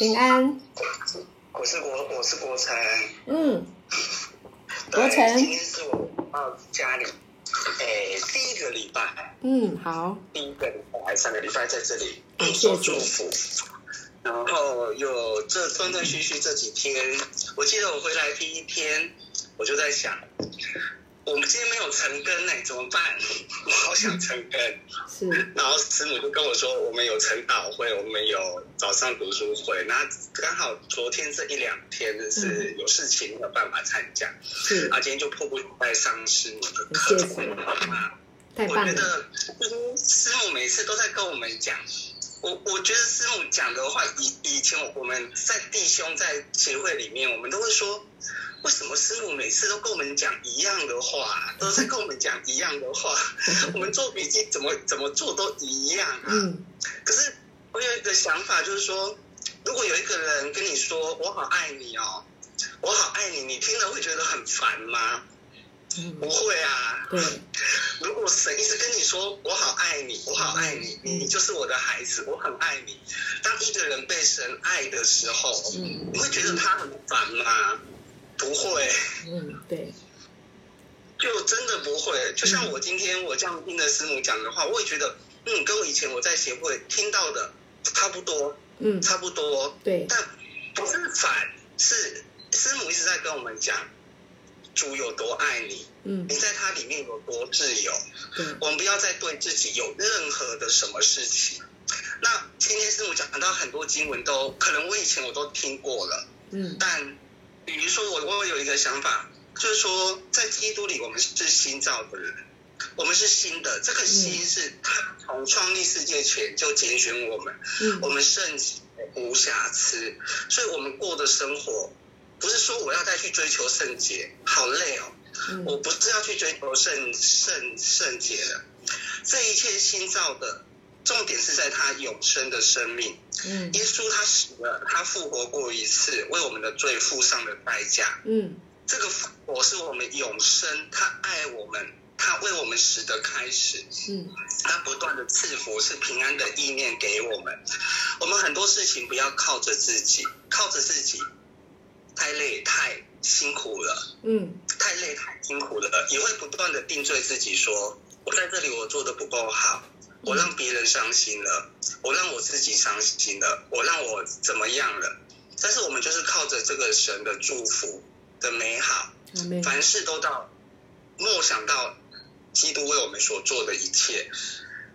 平安。我是国，我是国成。嗯。国成。今天是我到家里，哎，第一个礼拜。嗯，好。第一个礼拜还是三个礼拜在这里受祝福，然后有这断断续续这几天，我记得我回来第一天，我就在想。我们今天没有成根呢，怎么办？我好想成根。是。然后师母就跟我说，我们有晨祷会，我们有早上读书会。那刚好昨天这一两天是有事情没有办法参加。是。啊，今天就迫不及待上师母的课。谢谢。太棒了。我觉得师母每次都在跟我们讲，我我觉得师母讲的话，以以前我们在弟兄在协会里面，我们都会说。为什么师母每次都跟我们讲一样的话，都是跟我们讲一样的话？我们做笔记怎么怎么做都一样啊。嗯。可是我有一个想法，就是说，如果有一个人跟你说“我好爱你哦，我好爱你”，你听了会觉得很烦吗？嗯。不会啊。对。如果神一直跟你说“我好爱你，我好爱你，你就是我的孩子，我很爱你”，当一个人被神爱的时候，嗯，你会觉得他很烦吗？不会，嗯，对，就真的不会。就像我今天我这样听的师母讲的话，我也觉得，嗯，跟我以前我在协会听到的差不多，嗯，差不多，对。但不是反，是师母一直在跟我们讲，主有多爱你，嗯，你在他里面有多自由，嗯，我们不要再对自己有任何的什么事情。那今天师母讲到很多经文都，可能我以前我都听过了，嗯，但。比如说，我我有一个想法，就是说，在基督里，我们是新造的人，我们是新的。这个新是他从创立世界前就拣选我们，我们圣洁无瑕疵，所以我们过的生活，不是说我要再去追求圣洁，好累哦。我不是要去追求圣圣圣洁的，这一切新造的。重点是在他永生的生命，嗯，耶稣他死了，他复活过一次，为我们的罪付上了代价，嗯，这个复活是我们永生，他爱我们，他为我们死的开始，嗯，他不断的赐福是平安的意念给我们，我们很多事情不要靠着自己，靠着自己太累太辛苦了，嗯，太累太辛苦了，也会不断的定罪自己说，说我在这里我做的不够好。我让别人伤心了，我让我自己伤心了，我让我怎么样了？但是我们就是靠着这个神的祝福的美好，凡事都到默想到基督为我们所做的一切。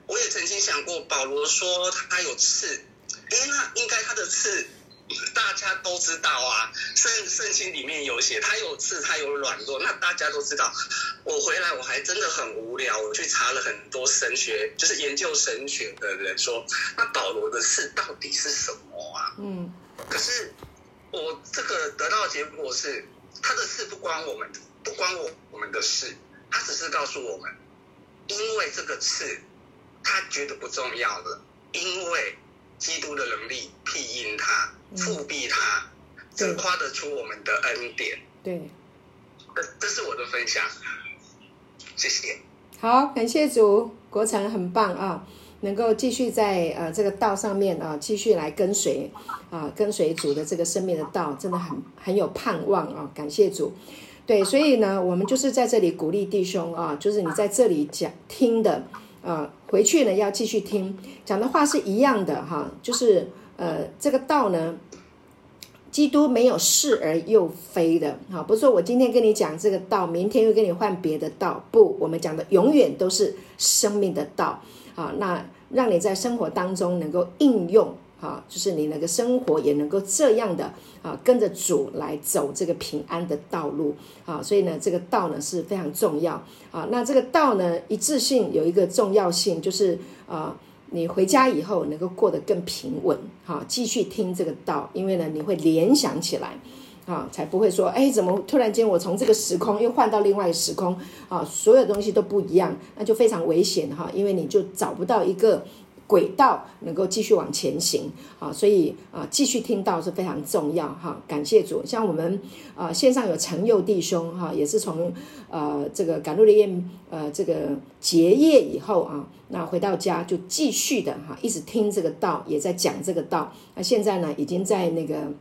我也曾经想过，保罗说他有刺，诶，那应该他的刺。大家都知道啊，圣圣经里面有写，他有刺，他有软弱，那大家都知道。我回来我还真的很无聊，我去查了很多神学，就是研究神学的人说，那保罗的刺到底是什么啊？嗯，可是我这个得到的结果是，他的事不关我们，不关我我们的事，他只是告诉我们，因为这个刺，他觉得不重要了，因为。基督的能力庇荫他，覆庇他，真夸得出我们的恩典。对，这这是我的分享，谢谢。好，感谢主，国成很棒啊，能够继续在呃这个道上面啊，继续来跟随啊，跟随主的这个生命的道，真的很很有盼望啊，感谢主。对，所以呢，我们就是在这里鼓励弟兄啊，就是你在这里讲听的。呃，回去呢要继续听讲的话是一样的哈，就是呃这个道呢，基督没有是而又非的哈，不是说我今天跟你讲这个道，明天又跟你换别的道，不，我们讲的永远都是生命的道啊，那让你在生活当中能够应用。啊，就是你那个生活也能够这样的啊，跟着主来走这个平安的道路啊，所以呢，这个道呢是非常重要啊。那这个道呢，一致性有一个重要性，就是啊，你回家以后能够过得更平稳，哈，继续听这个道，因为呢，你会联想起来啊，才不会说，哎，怎么突然间我从这个时空又换到另外一个时空啊，所有东西都不一样，那就非常危险哈，因为你就找不到一个。轨道能够继续往前行啊，所以啊，继续听到是非常重要哈。感谢主，像我们啊线上有成佑弟兄哈，也是从呃这个赶路的夜呃这个结业以后啊，那回到家就继续的哈，一直听这个道，也在讲这个道。那现在呢，已经在那个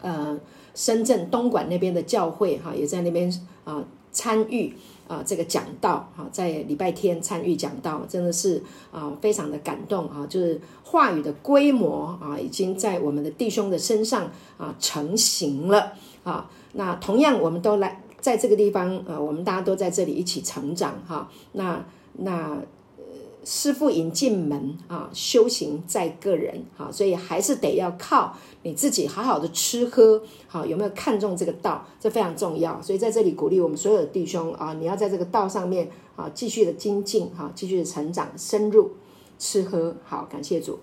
呃深圳东莞那边的教会哈，也在那边啊参与。啊，这个讲道哈，在礼拜天参与讲道，真的是啊，非常的感动啊！就是话语的规模啊，已经在我们的弟兄的身上啊成型了啊。那同样，我们都来在这个地方，啊，我们大家都在这里一起成长哈。那那。师父引进门啊，修行在个人啊，所以还是得要靠你自己好好的吃喝，好，有没有看重这个道，这非常重要。所以在这里鼓励我们所有的弟兄啊，你要在这个道上面啊继续的精进哈，继续的成长深入吃喝。好，感谢主，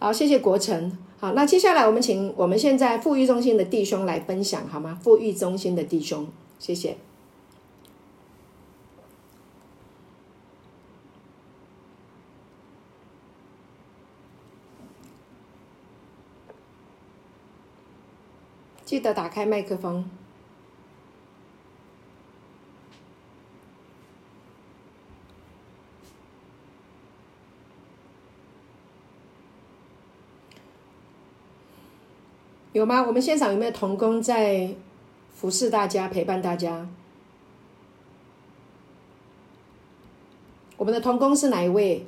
好，谢谢国成。好，那接下来我们请我们现在富裕中心的弟兄来分享好吗？富裕中心的弟兄，谢谢。记得打开麦克风。有吗？我们现场有没有童工在服侍大家、陪伴大家？我们的童工是哪一位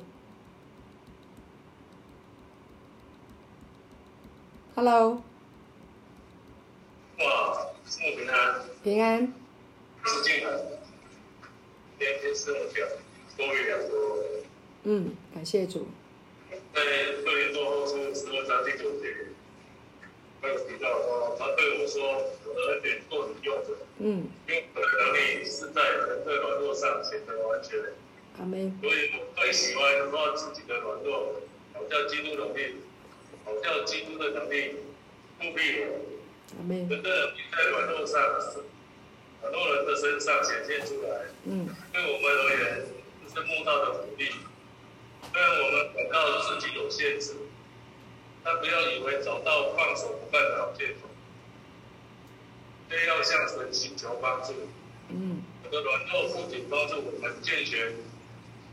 ？Hello。平安，平安。嗯，感谢主。在二年多后是十二章第九节，他有提到说，他对我说：“我的恩典够你用的。”嗯。因为我的能力是在人的软弱上显得完全。阿门。所以我最喜欢说自己的软弱，好叫基督能力，好叫基督的能力覆庇我。人的能力在软弱上，很多人的身上显现出来。嗯，对我们而言，这是慕道的福利。虽然我们祷告自己有限制，但不要以为找到放手不干的好借口。非要向神寻求帮助。嗯，我的软弱不仅帮助我们健全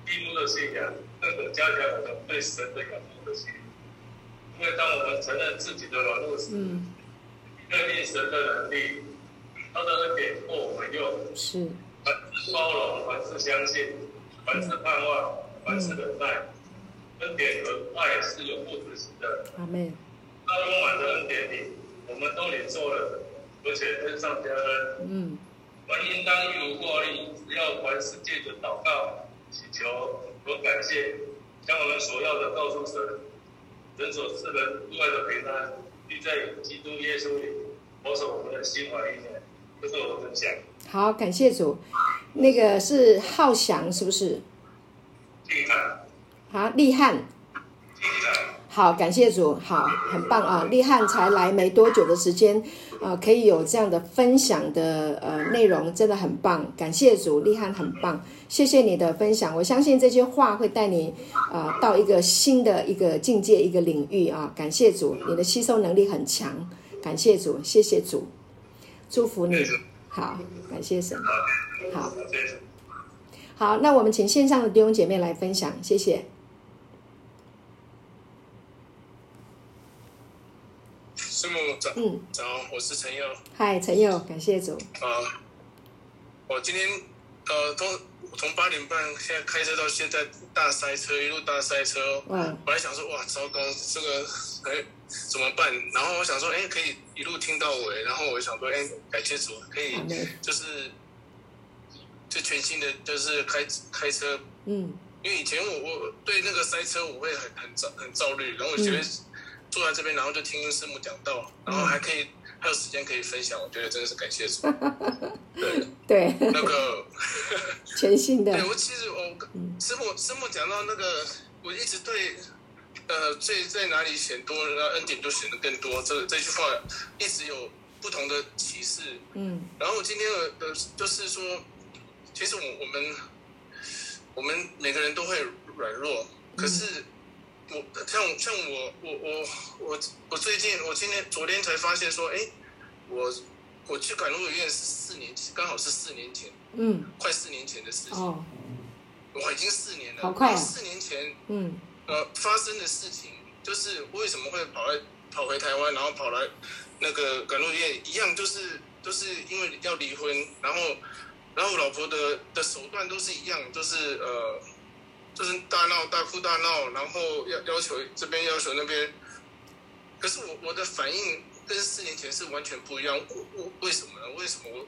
基督的信仰，更可加强我们对神的仰慕的心。因为当我们承认自己的软弱时，嗯确定神的能力，他的恩典够我们用，是凡事包容，凡事相信，凡事盼望，凡事忍耐，恩典和爱是永不止息的。阿门。那丰满的恩典里，我们都领受了，而且恩上加恩。嗯。我们应当一无挂虑，只要凡事借着祷告、祈求和感谢，将我们所要的告诉神，神所赐的意外的平安，必在基督耶稣里。保守我们的心怀意念，这是我的分享。好，感谢主。那个是浩翔，是不是？厉害。好，厉害。好，感谢主。好，很棒啊！立汉才来没多久的时间，呃，可以有这样的分享的呃内容，真的很棒。感谢主，立汉很棒。谢谢你的分享，我相信这些话会带你啊、呃、到一个新的一个境界、一个领域啊。感谢主，你的吸收能力很强。感谢主，谢谢主，祝福你。好，感谢神。好，好，那我们请线上的弟兄姐妹来分享，谢谢。师母早，嗯，早，我是陈佑。嗨，陈佑，感谢主。啊，我今天呃，从从八点半现在开车到现在大塞车，一路大塞车。哇，本来想说哇，糟糕，这个哎。怎么办？然后我想说，哎，可以一路听到尾。然后我想说，哎，感谢主，可以就是就全新的就是开开车。嗯。因为以前我我对那个塞车我会很很躁很躁虑，然后我觉得坐在这边，然后就听师母讲道，然后还可以还有时间可以分享，我觉得真的是感谢主。对对。那个全新的。对我其实我师母师母讲到那个，我一直对。呃，在在哪里显多，那恩典就显得更多。这这句话一直有不同的启示。嗯，然后今天的呃就是说，其实我我们我们每个人都会软弱，可是我像像我我我我我最近我今天昨天才发现说，哎，我我去赶路的院是四年前，刚好是四年前，嗯，快四年前的事情。哦，我已经四年了，好快啊！四年前，嗯，呃，发生的事情就是为什么会跑来跑回台湾，然后跑来那个赶路院一样，就是都、就是因为要离婚，然后然后我老婆的的手段都是一样，就是呃。就是大闹大哭大闹，然后要要求这边要求那边，可是我我的反应跟四年前是完全不一样。我我为什么呢？为什么我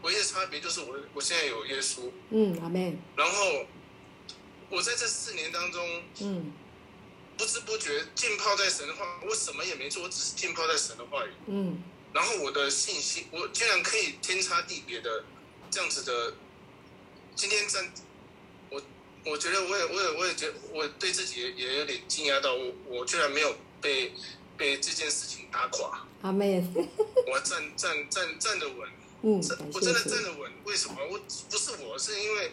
唯一的差别就是我我现在有耶稣。嗯，阿妹。然后我在这四年当中，嗯，不知不觉浸泡在神的话，我什么也没做，我只是浸泡在神的话语。嗯。然后我的信心，我竟然可以天差地别的这样子的，今天站。我觉得我也我也我也觉得我对自己也也有点惊讶到我我居然没有被被这件事情打垮。阿妹，我站站站站得稳，嗯，我真的站得稳。为什么？我不是我是因为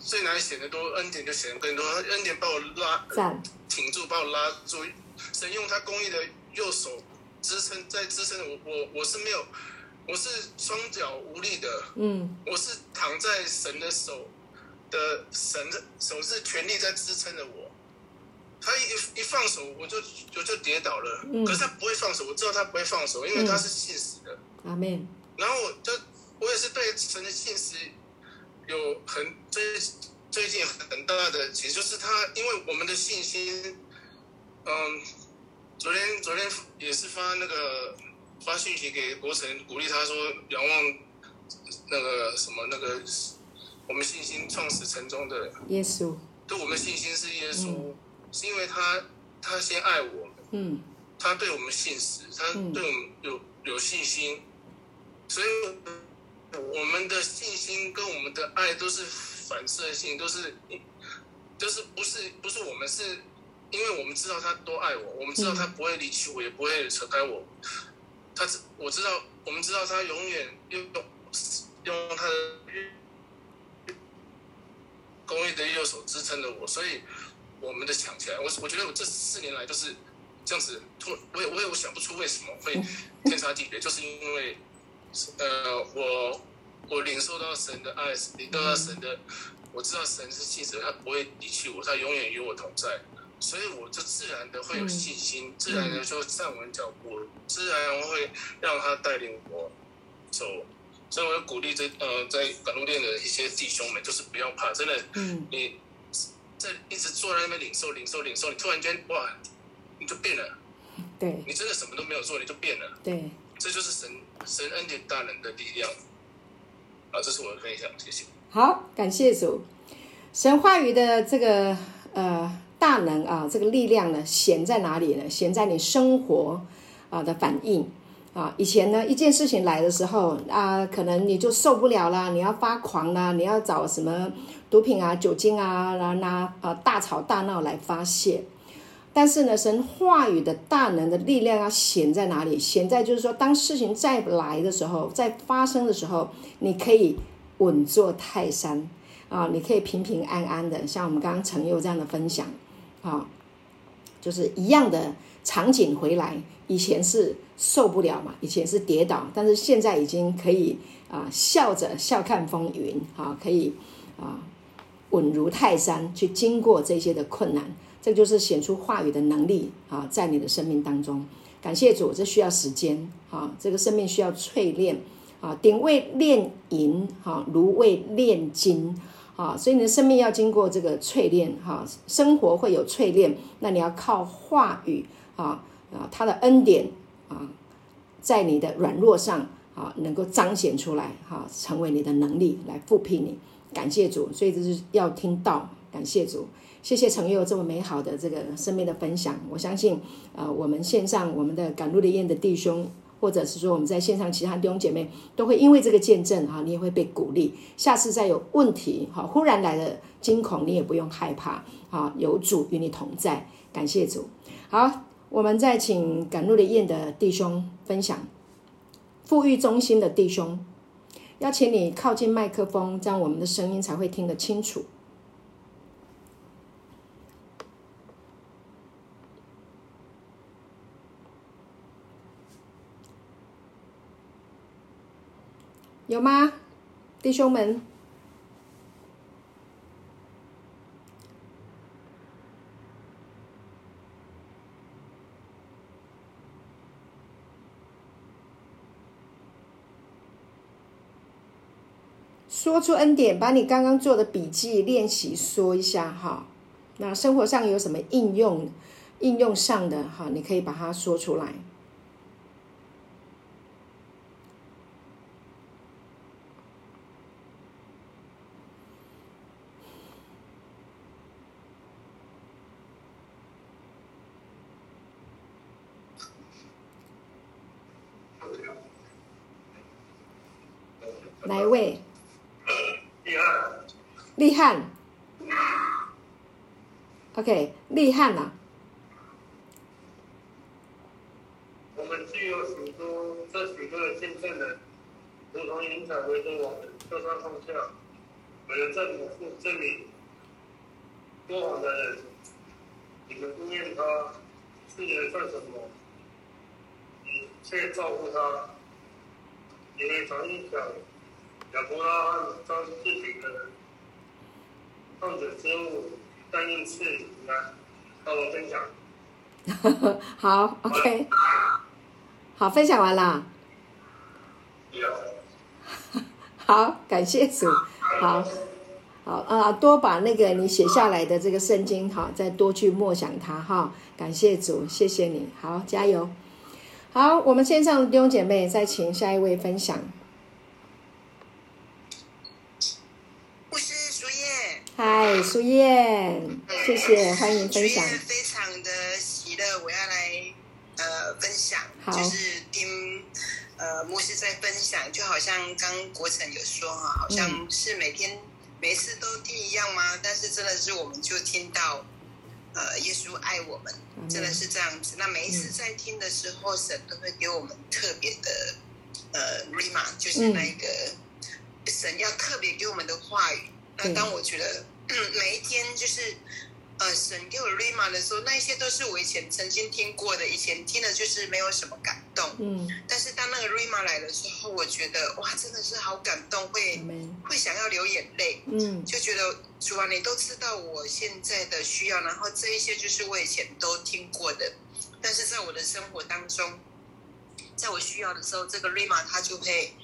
最难显得多，恩典就显得更多。恩典把我拉挺住，把我拉住。神用他公义的右手支撑，在支撑我我我是没有，我是双脚无力的，嗯，我是躺在神的手。的神的手是全力在支撑着我，他一一放手，我就我就跌倒了。嗯。可是他不会放手，我知道他不会放手，因为他是信实的。阿门。然后我就我也是对神的信实有很最最近很大的，其实就是他，因为我们的信心，嗯，昨天昨天也是发那个发信息给国成，鼓励他说仰望那个什么那个。我们信心创始成终的耶稣，对我们信心是耶稣，嗯、是因为他他先爱我们，嗯，他对我们信实，他对我们有有信心，所以我们的信心跟我们的爱都是反射性，都是就是不是不是我们是，因为我们知道他多爱我，我们知道他不会离弃我，也不会扯开我，他我知道我们知道他永远用用他的。公义的右手支撑着我，所以我们的强起来。我我觉得我这四年来都是这样子，突我也我也我想不出为什么会天差地别，就是因为呃，我我领受到神的爱，领受到神的，我知道神是信实，他不会离弃我，他永远与我同在，所以我就自然的会有信心，自然的就站稳脚步，自然会让他带领我走。所以，我要鼓励这呃，在赶路店的一些弟兄们，就是不要怕，真的，嗯，你在一直坐在那边领受、领受、领受，你突然间哇，你就变了，对，你真的什么都没有做，你就变了，对，这就是神神恩典大能的力量。啊，这是我的分享，谢谢。好，感谢主，神话语的这个呃大能啊，这个力量呢，显在哪里呢？显在你生活啊的反应。啊，以前呢，一件事情来的时候啊，可能你就受不了啦，你要发狂啦，你要找什么毒品啊、酒精啊，然后拿啊大吵大闹来发泄。但是呢，神话语的大能的力量要显在哪里？显在就是说，当事情再来的时候，在发生的时候，你可以稳坐泰山啊，你可以平平安安的，像我们刚刚陈佑这样的分享啊，就是一样的场景回来。以前是受不了嘛，以前是跌倒，但是现在已经可以啊，笑着笑看风云啊，可以啊，稳如泰山去经过这些的困难，这就是显出话语的能力啊，在你的生命当中。感谢主，这需要时间啊，这个生命需要淬炼啊，鼎为炼银哈，炉为炼金啊，所以你的生命要经过这个淬炼哈，生活会有淬炼，那你要靠话语啊。啊，他的恩典啊，在你的软弱上啊，能够彰显出来哈，成为你的能力来复辟你。感谢主，所以这是要听到。感谢主，谢谢陈佑这么美好的这个生命的分享。我相信啊，我们线上我们的赶路的宴的弟兄，或者是说我们在线上其他弟兄姐妹，都会因为这个见证哈，你也会被鼓励。下次再有问题哈，忽然来的惊恐，你也不用害怕啊，有主与你同在。感谢主，好。我们再请赶路的宴的弟兄分享，富裕中心的弟兄，邀请你靠近麦克风，这样我们的声音才会听得清楚。有吗，弟兄们？说出恩典，把你刚刚做的笔记练习说一下哈。那生活上有什么应用？应用上的哈，你可以把它说出来。哪一位？厉汉，OK，厉汉啊。我们具有许多这许多的见证人，如同云彩围着我们，就算放下，为了证明证明过往的人，你们不念他，是人算什么？你却照顾他，因为常一想，亚伯拉罕当自己的人。放着之物，但因次来和我分享。好，OK，好，分享完了。好，感谢主。好，好啊，多把那个你写下来的这个圣经，哈，再多去默想它，哈。感谢主，谢谢你。好，加油。好，我们线上的弟兄姐妹，再请下一位分享。嗨，苏燕，谢谢，欢迎分享。非常的喜乐，我要来呃分享，就是听呃牧师在分享，就好像刚国成有说哈，好像是每天、嗯、每次都听一样吗？但是真的是我们就听到呃耶稣爱我们，真的是这样子。那每一次在听的时候，神都会给我们特别的呃 Rhema，就是那个神要特别给我们的话语。那当我觉得。嗯，每一天就是，呃，神给我 Rhema 的时候，那一些都是我以前曾经听过的，以前听的就是没有什么感动。嗯。但是当那个 Rhema 来的时候，我觉得哇，真的是好感动，会、嗯、会想要流眼泪。嗯。就觉得主啊，你都知道我现在的需要，然后这一些就是我以前都听过的，但是在我的生活当中，在我需要的时候，这个 Rhema 它就会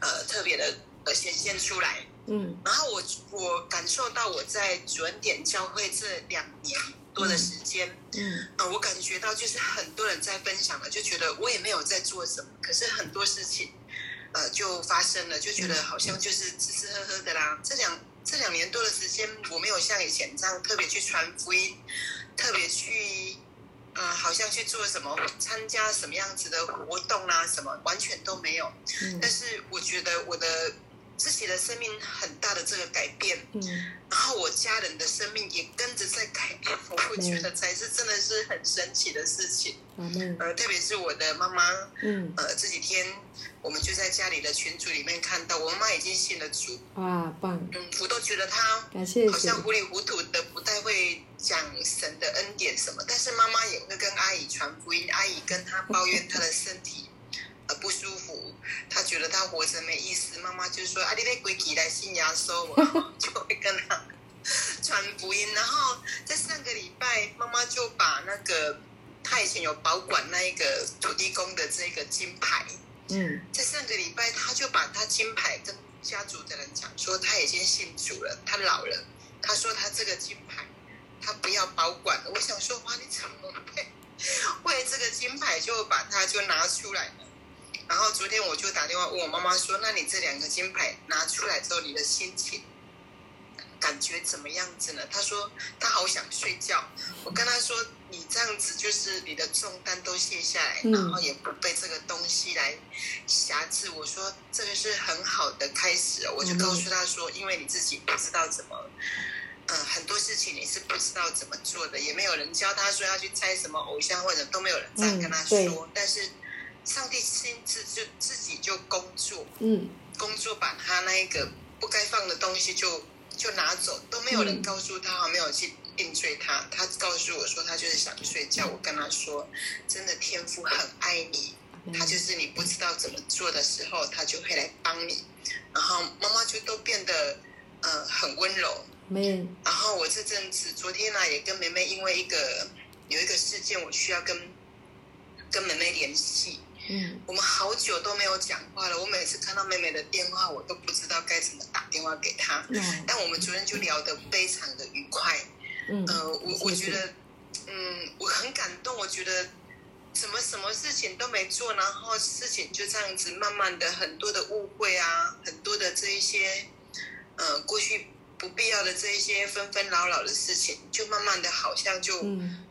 呃特别的呃显现出来。嗯，然后我我感受到我在主恩典教会这两年多的时间，嗯，啊、呃，我感觉到就是很多人在分享了，就觉得我也没有在做什么，可是很多事情，呃，就发生了，就觉得好像就是吃吃喝喝的啦。这两这两年多的时间，我没有像以前这样特别去传福音，特别去，呃，好像去做什么参加什么样子的活动啊，什么完全都没有。嗯，但是我觉得我的。自己的生命很大的这个改变，嗯，然后我家人的生命也跟着在改变，我会觉得才是真的是很神奇的事情，嗯，呃，特别是我的妈妈，嗯，呃，这几天我们就在家里的群组里面看到，我妈妈已经信了主，哇，棒，嗯，我都觉得她好像糊里糊涂的，不太会讲神的恩典什么，但是妈妈也会跟阿姨传福音，阿姨跟她抱怨她的身体。呃，不舒服，他觉得他活着没意思。妈妈就说：“啊，你得归起来信耶稣。”就会跟他传福音。然后在上个礼拜，妈妈就把那个他以前有保管那一个土地公的这个金牌，嗯，在上个礼拜，他就把他金牌跟家族的人讲说，他已经信主了，他老了。他说他这个金牌，他不要保管了。我想说，哇，你怎么会 为这个金牌就把它就拿出来了？然后昨天我就打电话问我妈妈说：“那你这两个金牌拿出来之后，你的心情感觉怎么样子呢？”她说：“她好想睡觉。”我跟她说：“你这样子就是你的重担都卸下来，然后也不被这个东西来挟制。”我说：“这个是很好的开始。”我就告诉她说：“因为你自己不知道怎么，嗯、呃，很多事情你是不知道怎么做的，也没有人教他说要去猜什么偶像，或者都没有人这样跟他说，但是。”上帝亲自就自己就工作，嗯，工作把他那一个不该放的东西就就拿走，都没有人告诉他，没有去定罪他。他告诉我说他就是想睡觉。我跟他说，真的天父很爱你，他就是你不知道怎么做的时候，他就会来帮你。然后妈妈就都变得呃很温柔。嗯。然后我这阵子昨天呢、啊，也跟梅梅因为一个有一个事件，我需要跟跟梅梅联系。嗯。我们好久都没有讲话了。我每次看到妹妹的电话，我都不知道该怎么打电话给她。嗯。但我们昨天就聊得非常的愉快。嗯。呃，我我觉得，嗯，我很感动。我觉得。什么什么事情都没做，然后事情就这样子慢慢的很多的误会啊，很多的这一些，呃，过去不必要的这一些纷纷扰扰的事情，就慢慢的好像就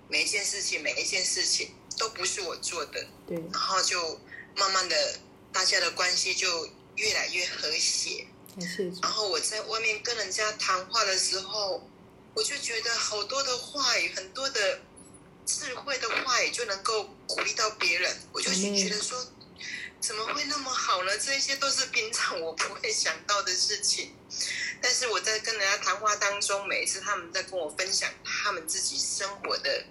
每一件事情、嗯、每一件事情都不是我做的，对，然后就慢慢的大家的关系就越来越和谐，然后我在外面跟人家谈话的时候，我就觉得好多的话语，很多的。智慧的话语就能够鼓励到别人，我就觉得说，怎么会那么好呢？这些都是平常我不会想到的事情。但是我在跟人家谈话当中，每一次他们在跟我分享他们自己生活的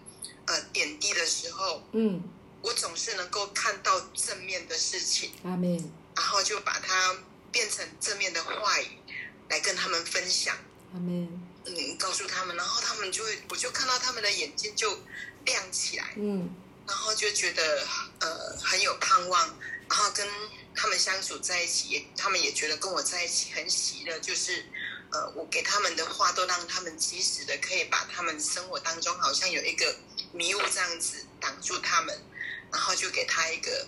呃点滴的时候，嗯，我总是能够看到正面的事情。阿门。然后就把它变成正面的话语来跟他们分享。阿门。嗯，告诉他们，然后他们就会，我就看到他们的眼睛就。亮起来，嗯，然后就觉得呃很有盼望，然后跟他们相处在一起，也他们也觉得跟我在一起很喜乐，就是呃我给他们的话都让他们及时的可以把他们生活当中好像有一个迷雾这样子挡住他们，然后就给他一个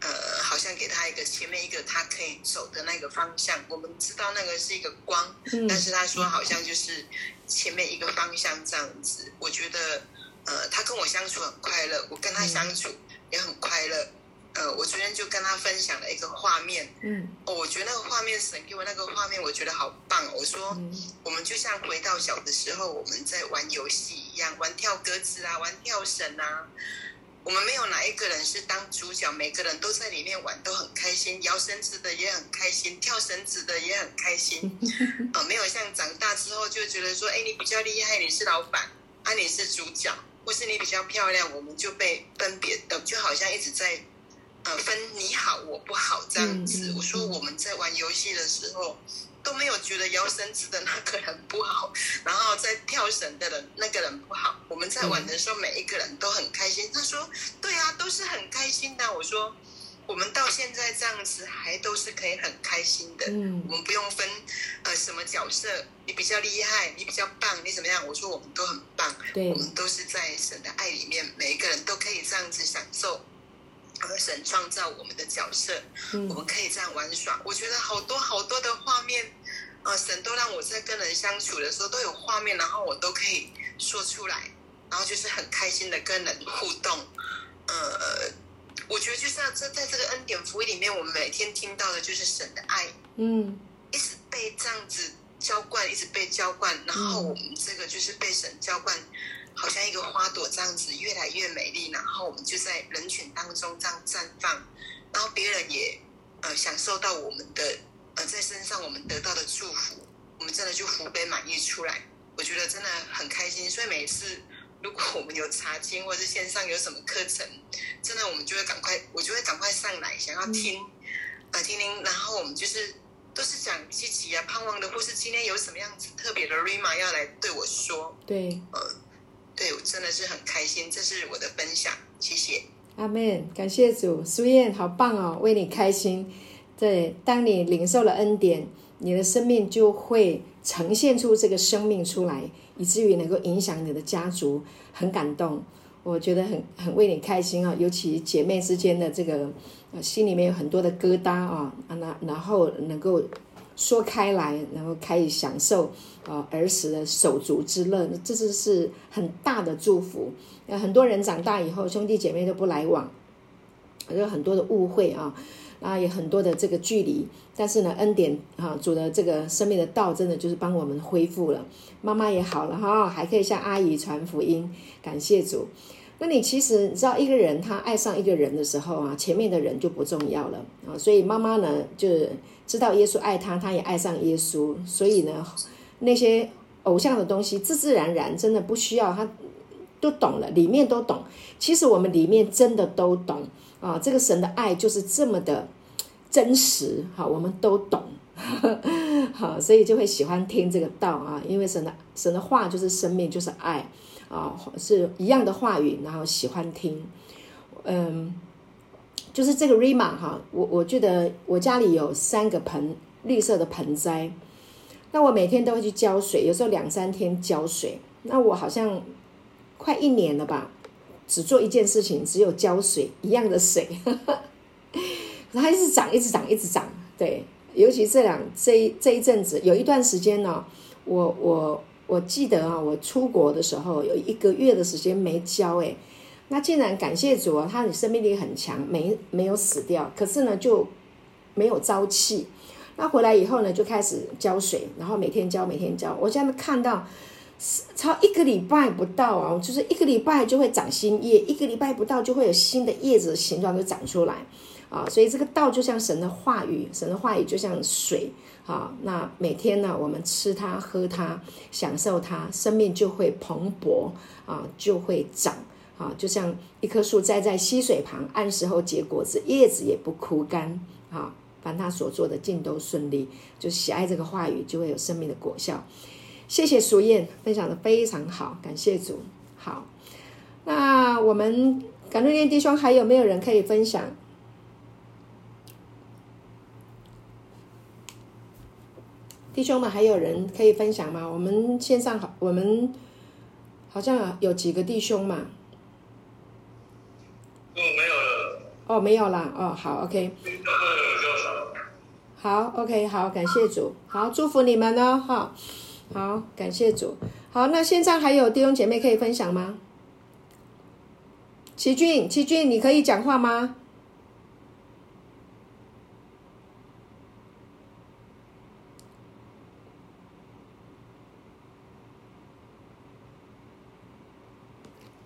呃好像给他一个前面一个他可以走的那个方向，我们知道那个是一个光，嗯，但是他说好像就是前面一个方向这样子，我觉得。呃，他跟我相处很快乐，我跟他相处也很快乐。呃，我昨天就跟他分享了一个画面，嗯，哦，我觉得那个画面神给我那个画面，我觉得好棒。我说，嗯，我们就像回到小的时候，我们在玩游戏一样，玩跳格子啊，玩跳绳啊。我们没有哪一个人是当主角，每个人都在里面玩，都很开心。摇绳子的也很开心，跳绳子的也很开心。呃，没有像长大之后就觉得说，哎，你比较厉害，你是老板，啊，你是主角。或是你比较漂亮，我们就被分别的，就好像一直在呃分你好我不好这样子。我说我们在玩游戏的时候都没有觉得摇绳子的那个人不好，然后在跳绳的人那个人不好。我们在玩的时候，每一个人都很开心。他说：“对啊，都是很开心的。”我说。我们到现在这样子还都是可以很开心的，嗯，我们不用分呃什么角色，你比较厉害，你比较棒，你怎么样？我说我们都很棒，对，我们都是在神的爱里面，每一个人都可以这样子享受，而神创造我们的角色，嗯，我们可以这样玩耍。我觉得好多好多的画面，呃，神都让我在跟人相处的时候都有画面，然后我都可以说出来，然后就是很开心的跟人互动，呃。我觉得就是这在这个恩典福音里面，我们每天听到的就是神的爱，嗯，一直被这样子浇灌，一直被浇灌，然后我们这个就是被神浇灌，好像一个花朵这样子越来越美丽，然后我们就在人群当中这样绽放，然后别人也呃享受到我们的呃在身上我们得到的祝福，我们真的就福杯满溢出来，我觉得真的很开心，所以每一次。如果我们有查经，或者是线上有什么课程，真的我们就会赶快，我就会赶快上来，想要听，啊、呃，听听。然后我们就是都是讲积极啊、盼望的，或是今天有什么样子特别的 Rima 要来对我说。对，呃，对我真的是很开心，这是我的分享，谢谢。阿门，感谢主，苏燕好棒哦，为你开心。对，当你领受了恩典，你的生命就会呈现出这个生命出来。以至于能够影响你的家族，很感动，我觉得很很为你开心啊！尤其姐妹之间的这个，心里面有很多的疙瘩啊，啊，那然后能够说开来，然后可以享受啊儿时的手足之乐，这是是很大的祝福。很多人长大以后，兄弟姐妹都不来往，有很多的误会啊。啊，有很多的这个距离，但是呢，恩典哈，主的这个生命的道，真的就是帮我们恢复了。妈妈也好了哈，还可以向阿姨传福音，感谢主。那你其实你知道，一个人他爱上一个人的时候啊，前面的人就不重要了啊。所以妈妈呢，就是知道耶稣爱他，他也爱上耶稣，所以呢，那些偶像的东西，自自然然真的不需要他都懂了，里面都懂。其实我们里面真的都懂。啊，这个神的爱就是这么的真实，好，我们都懂，好，所以就会喜欢听这个道啊，因为神的神的话就是生命，就是爱啊，是一样的话语，然后喜欢听，嗯，就是这个 Rima 哈，我我觉得我家里有三个盆绿色的盆栽，那我每天都会去浇水，有时候两三天浇水，那我好像快一年了吧。只做一件事情，只有浇水一样的水，它一直长，一直长，一直长。对，尤其这两这一这一阵子，有一段时间呢、我我我记得啊，我出国的时候有一个月的时间没浇，哎，那竟然感谢主啊，他的生命力很强，没没有死掉，可是呢就没有朝气。那回来以后呢，就开始浇水，然后每天浇，每天浇。我现在看到。超一个礼拜不到啊，就是一个礼拜就会长新叶，一个礼拜不到就会有新的叶子的形状就长出来啊。所以这个道就像神的话语，神的话语就像水啊。那每天呢，我们吃它、喝它、享受它，生命就会蓬勃啊，就会长啊。就像一棵树栽在溪水旁，按时候结果子，叶子也不枯干啊。凡他所做的尽都顺利，就喜爱这个话语，就会有生命的果效。谢谢淑燕分享的非常好，感谢主。好，那我们感恩念弟兄还有没有人可以分享？弟兄们还有人可以分享吗？我们线上好，我们好像有几个弟兄嘛。哦，没有了。哦，没有了。哦，好，OK。好，OK，好，感谢主，好，祝福你们哦，哈。好，感谢主。好，那现在还有弟兄姐妹可以分享吗？齐俊，齐俊，你可以讲话吗？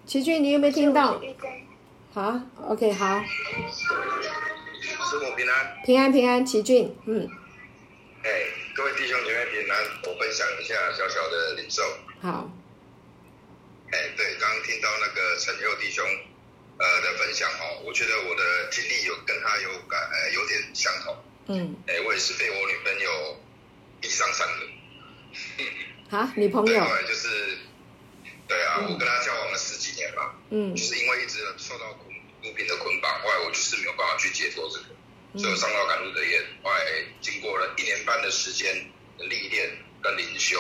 齐俊，你有没有听到？好，OK，好。师母平安。平安平安，齐俊，嗯。哎。各位弟兄姐妹平安，我分享一下小小的领受。好。哎，对，刚刚听到那个陈佑弟兄呃的分享哦，我觉得我的经历有跟他有感呃有点相同。嗯。哎，我也是被我女朋友逼上山的。啊，女朋友？对，就是，对啊，嗯、我跟他交往了十几年吧。嗯。就是因为一直受到毒品的捆绑，后来我就是没有办法去解脱这个。所以我上到赶路的夜，后来经过了一年半的时间的历练跟灵修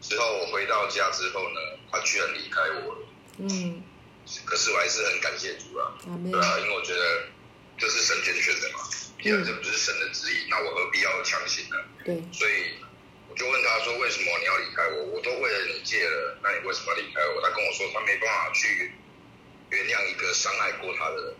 之后，我回到家之后呢，他居然离开我了。嗯，可是我还是很感谢主啊，对啊，因为我觉得这是神拣选的嘛，第二这不是神的旨意，那我何必要强行呢？对，所以我就问他说：“为什么你要离开我？我都为了你戒了，那你为什么要离开我？”他跟我说：“他没办法去原谅一个伤害过他的人。”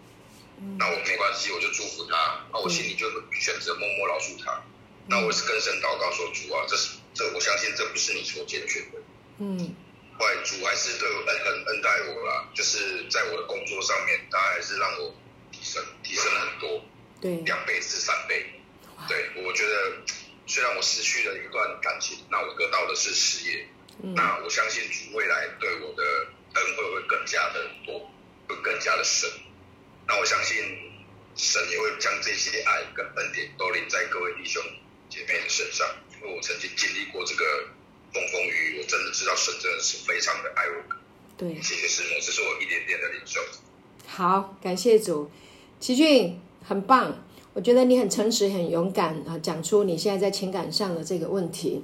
那我没关系，我就祝福他。那我心里就选择默默饶恕他。那我是跟神祷告说：“主啊，这是这，我相信这不是你所拣选的。”嗯。后来主还是对我很很恩待我啦，就是在我的工作上面，他还是让我提升提升了很多，对，两倍至三倍。对，我觉得虽然我失去了一段感情，那我得到的是事业。嗯。那我相信主未来对我的恩惠会更加的多，会更加的深。那我相信神也会将这些爱跟恩典都临在各位弟兄姐妹的身上，因为我曾经经历过这个风风雨雨，我真的知道神真的是非常的爱我。对，谢谢师母，这是我一点点的领受。好，感谢主，齐俊很棒，我觉得你很诚实、很勇敢啊，讲出你现在在情感上的这个问题。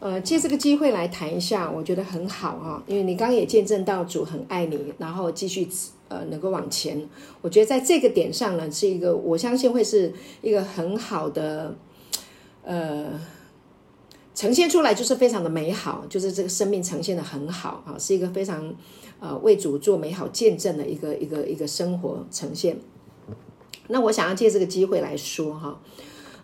呃，借这个机会来谈一下，我觉得很好啊，因为你刚也见证到主很爱你，然后继续。呃，能够往前，我觉得在这个点上呢，是一个我相信会是一个很好的，呃，呈现出来就是非常的美好，就是这个生命呈现的很好啊，是一个非常呃为主做美好见证的一个一个一个生活呈现。那我想要借这个机会来说哈，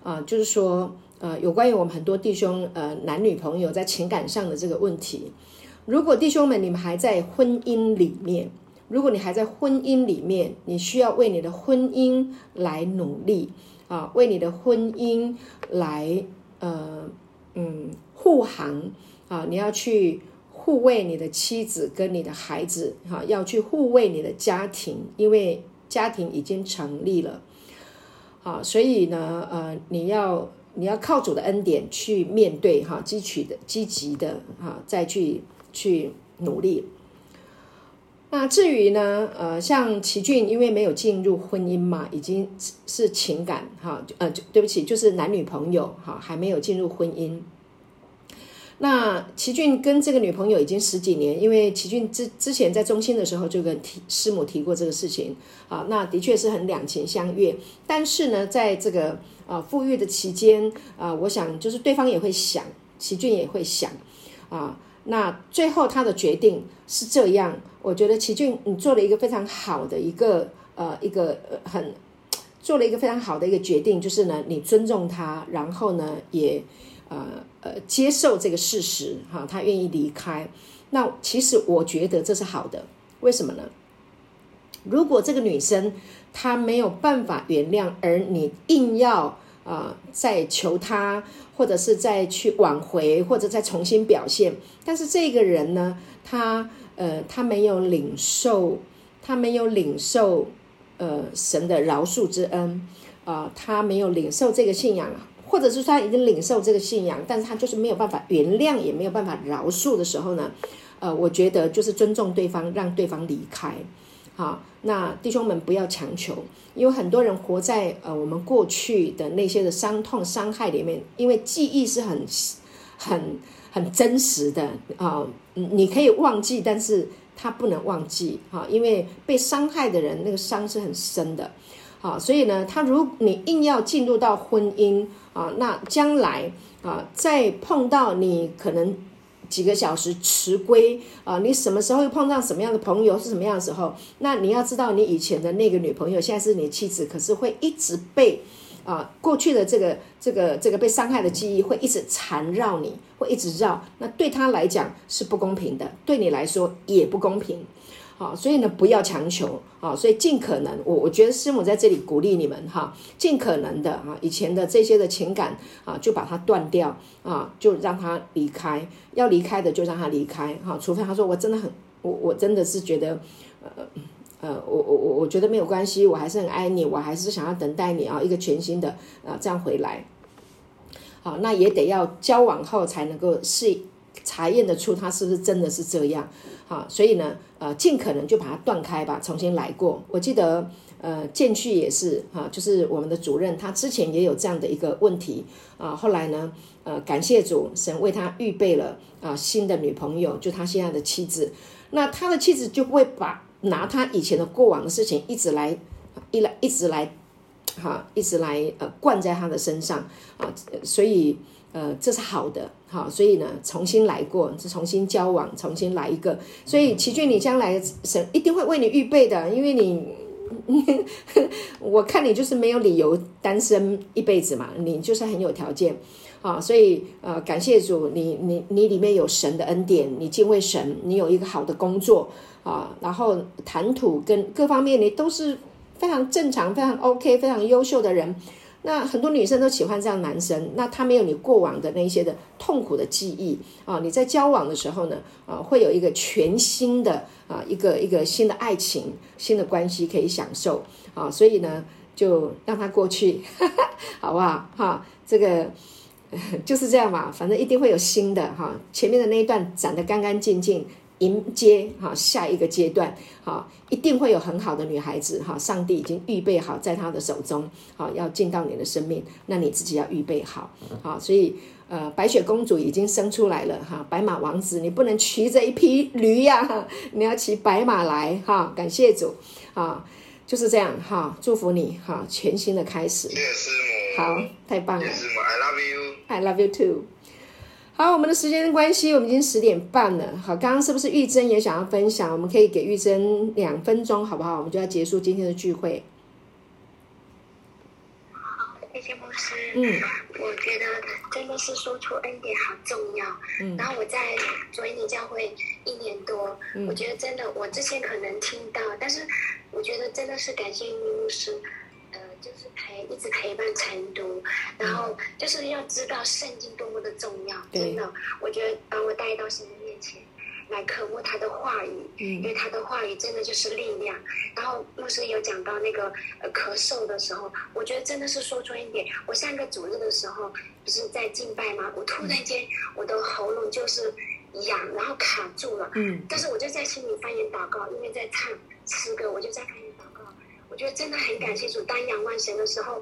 啊、就是说呃，有关于我们很多弟兄呃男女朋友在情感上的这个问题，如果弟兄们你们还在婚姻里面。如果你还在婚姻里面，你需要为你的婚姻来努力啊，为你的婚姻来呃嗯护航啊，你要去护卫你的妻子跟你的孩子哈，要去护卫你的家庭，因为家庭已经成立了，好，所以呢，呃，你要你要靠主的恩典去面对哈，汲取的积极的哈，再去去努力。那至于呢，呃，像奇俊，因为没有进入婚姻嘛，已经是情感哈，呃，对不起，就是男女朋友哈，还没有进入婚姻。那奇俊跟这个女朋友已经十几年，因为奇俊之之前在中心的时候就跟提师母提过这个事情啊，那的确是很两情相悦。但是呢，在这个啊复育的期间啊，我想就是对方也会想，奇俊也会想啊。那最后他的决定是这样，我觉得奇俊你做了一个非常好的一个呃一个很做了一个非常好的一个决定，就是呢你尊重他，然后呢也呃呃接受这个事实哈，他愿意离开。那其实我觉得这是好的，为什么呢？如果这个女生她没有办法原谅，而你硬要。啊、再求他，或者是再去挽回，或者再重新表现。但是这个人呢，他呃，他没有领受，他没有领受呃神的饶恕之恩啊、他没有领受这个信仰，或者是他已经领受这个信仰，但是他就是没有办法原谅，也没有办法饶恕的时候呢，呃，我觉得就是尊重对方，让对方离开。好，那弟兄们不要强求，因为很多人活在呃我们过去的那些的伤痛伤害里面，因为记忆是很很很真实的啊，你可以忘记，但是他不能忘记哈，因为被伤害的人那个伤是很深的，好，所以呢，他如你硬要进入到婚姻啊，那将来啊再碰到你可能。几个小时迟归啊！你什么时候又碰到什么样的朋友？是什么样的时候？那你要知道，你以前的那个女朋友现在是你妻子，可是会一直被啊过去的这个这个这个被伤害的记忆会一直缠绕你，会一直绕。那对他来讲是不公平的，对你来说也不公平。好，所以呢，不要强求啊，所以尽可能，我我觉得师母在这里鼓励你们哈，尽可能的啊，以前的这些的情感啊，就把它断掉啊，就让他离开，要离开的就让他离开哈，除非他说我真的很，我我真的是觉得，呃呃，我我我我觉得没有关系，我还是很爱你，我还是想要等待你啊，一个全新的啊这样回来，好，那也得要交往后才能够试查验得出他是不是真的是这样。啊，所以呢，呃，尽可能就把它断开吧，重新来过。我记得，呃，建旭也是哈、啊，就是我们的主任，他之前也有这样的一个问题啊。后来呢，呃，感谢主，神为他预备了啊新的女朋友，就他现在的妻子。那他的妻子就不会把拿他以前的过往的事情一直来，一来一直来，哈、啊，一直来呃灌在他的身上啊。所以。呃，这是好的，好，所以呢，重新来过，是重新交往，重新来一个。所以奇俊，你将来神一定会为你预备的，因为你，我看你就是没有理由单身一辈子嘛，你就是很有条件，啊，所以呃，感谢主，你你你里面有神的恩典，你敬畏神，你有一个好的工作啊，然后谈吐跟各方面你都是非常正常、非常 OK、非常优秀的人。那很多女生都喜欢这样男生，那他没有你过往的那些的痛苦的记忆啊。你在交往的时候呢，啊，会有一个全新的啊，一个一个新的爱情、新的关系可以享受啊。所以呢，就让他过去，哈哈，好不好？哈，这个 就是这样嘛，反正一定会有新的哈。前面的那一段斩得干干净净。迎接哈下一个阶段，哈一定会有很好的女孩子哈，上帝已经预备好在她的手中，好要进到你的生命，那你自己要预备好，好，所以呃白雪公主已经生出来了哈，白马王子你不能骑着一匹驴呀，你要骑白马来哈，感谢主啊，就是这样哈，祝福你哈，全新的开始，好，太棒了，I love you，I love you too。好，我们的时间关系，我们已经十点半了。好，刚刚是不是玉珍也想要分享？我们可以给玉珍两分钟，好不好？我们就要结束今天的聚会。好，谢谢牧师。嗯，我觉得真的是说出恩典好重要。嗯，然后我在卓英里教会一年多，嗯，我觉得真的，我之前可能听到，但是我觉得真的是感谢牧师。就是陪一直陪伴晨读，然后就是要知道圣经多么的重要，真的，我觉得把我带到神的面前，来渴慕他的话语，因为他的话语真的就是力量。然后牧师有讲到那个呃咳嗽的时候，我觉得真的是说出一点。我上个主日的时候不是在敬拜吗？我突然间我的喉咙就是痒，然后卡住了。嗯。但是我就在心里发言祷告，因为在唱诗歌，我就在。我觉得真的很感谢主，当仰望神的时候，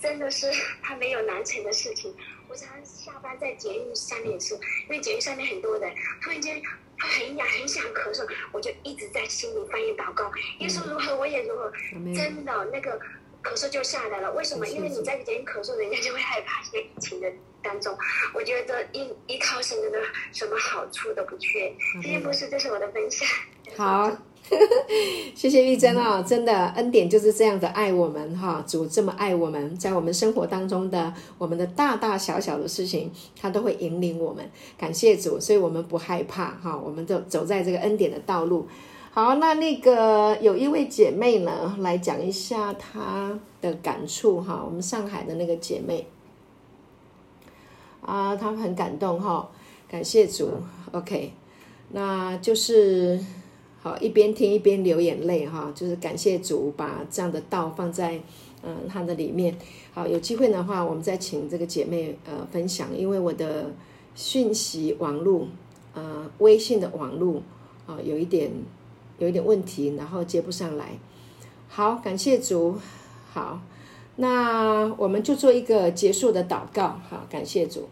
真的是他没有难成的事情。我常常下班在捷运上面也是，因为捷运上面很多人，突然间他很痒，很想咳嗽，我就一直在心里翻译祷告，耶稣如何我也如何，真的那个咳嗽就下来了。为什么？因为你在捷运咳嗽，人家就会害怕。在疫情的当中，我觉得依依靠神的什么好处都不缺。今天不是，这是我的分享。好。谢谢玉珍啊、真的恩典就是这样的爱我们哈，主这么爱我们，在我们生活当中的我们的大大小小的事情，他都会引领我们。感谢主，所以我们不害怕哈，我们走走在这个恩典的道路。好，那那个有一位姐妹呢，来讲一下她的感触哈。我们上海的那个姐妹啊，她很感动哈，感谢主。OK，那就是。好，一边听一边流眼泪哈，就是感谢主把这样的道放在嗯他的里面。好，有机会的话，我们再请这个姐妹呃分享，因为我的讯息网络呃微信的网络啊有一点有一点问题，然后接不上来。好，感谢主。好，那我们就做一个结束的祷告。好，感谢主。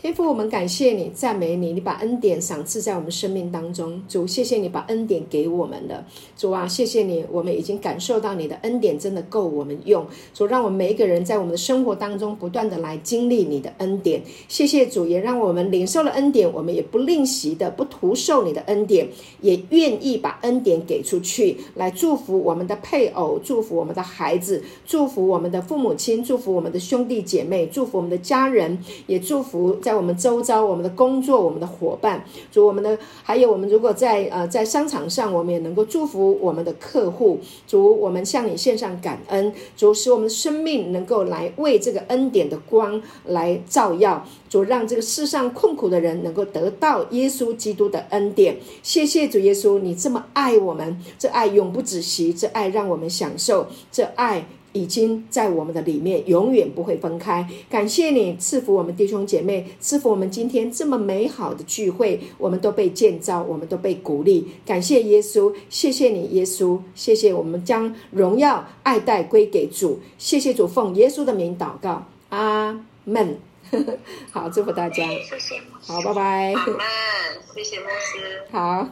天父，我们感谢你，赞美你，你把恩典赏赐在我们生命当中。主，谢谢你把恩典给我们了。主啊，谢谢你，我们已经感受到你的恩典真的够我们用。主，让我们每一个人在我们的生活当中不断的来经历你的恩典。谢谢主，也让我们领受了恩典，我们也不吝惜的不徒受你的恩典，也愿意把恩典给出去，来祝福我们的配偶，祝福我们的孩子，祝福我们的父母亲，祝福我们的兄弟姐妹，祝福我们的家人，也祝福在我们周遭，我们的工作，我们的伙伴，主我们的，还有我们如果在呃在商场上，我们也能够祝福我们的客户。主，我们向你献上感恩，主使我们的生命能够来为这个恩典的光来照耀。主，让这个世上困苦的人能够得到耶稣基督的恩典。谢谢主耶稣，你这么爱我们，这爱永不止息，这爱让我们享受，这爱。已经在我们的里面，永远不会分开。感谢你赐福我们弟兄姐妹，赐福我们今天这么美好的聚会，我们都被建造，我们都被鼓励。感谢耶稣，谢谢你，耶稣，谢谢我们将荣耀爱戴归给主。谢谢主，奉耶稣的名祷告，阿门。好，祝福大家。谢谢。好，拜拜。阿门。谢谢牧师。好。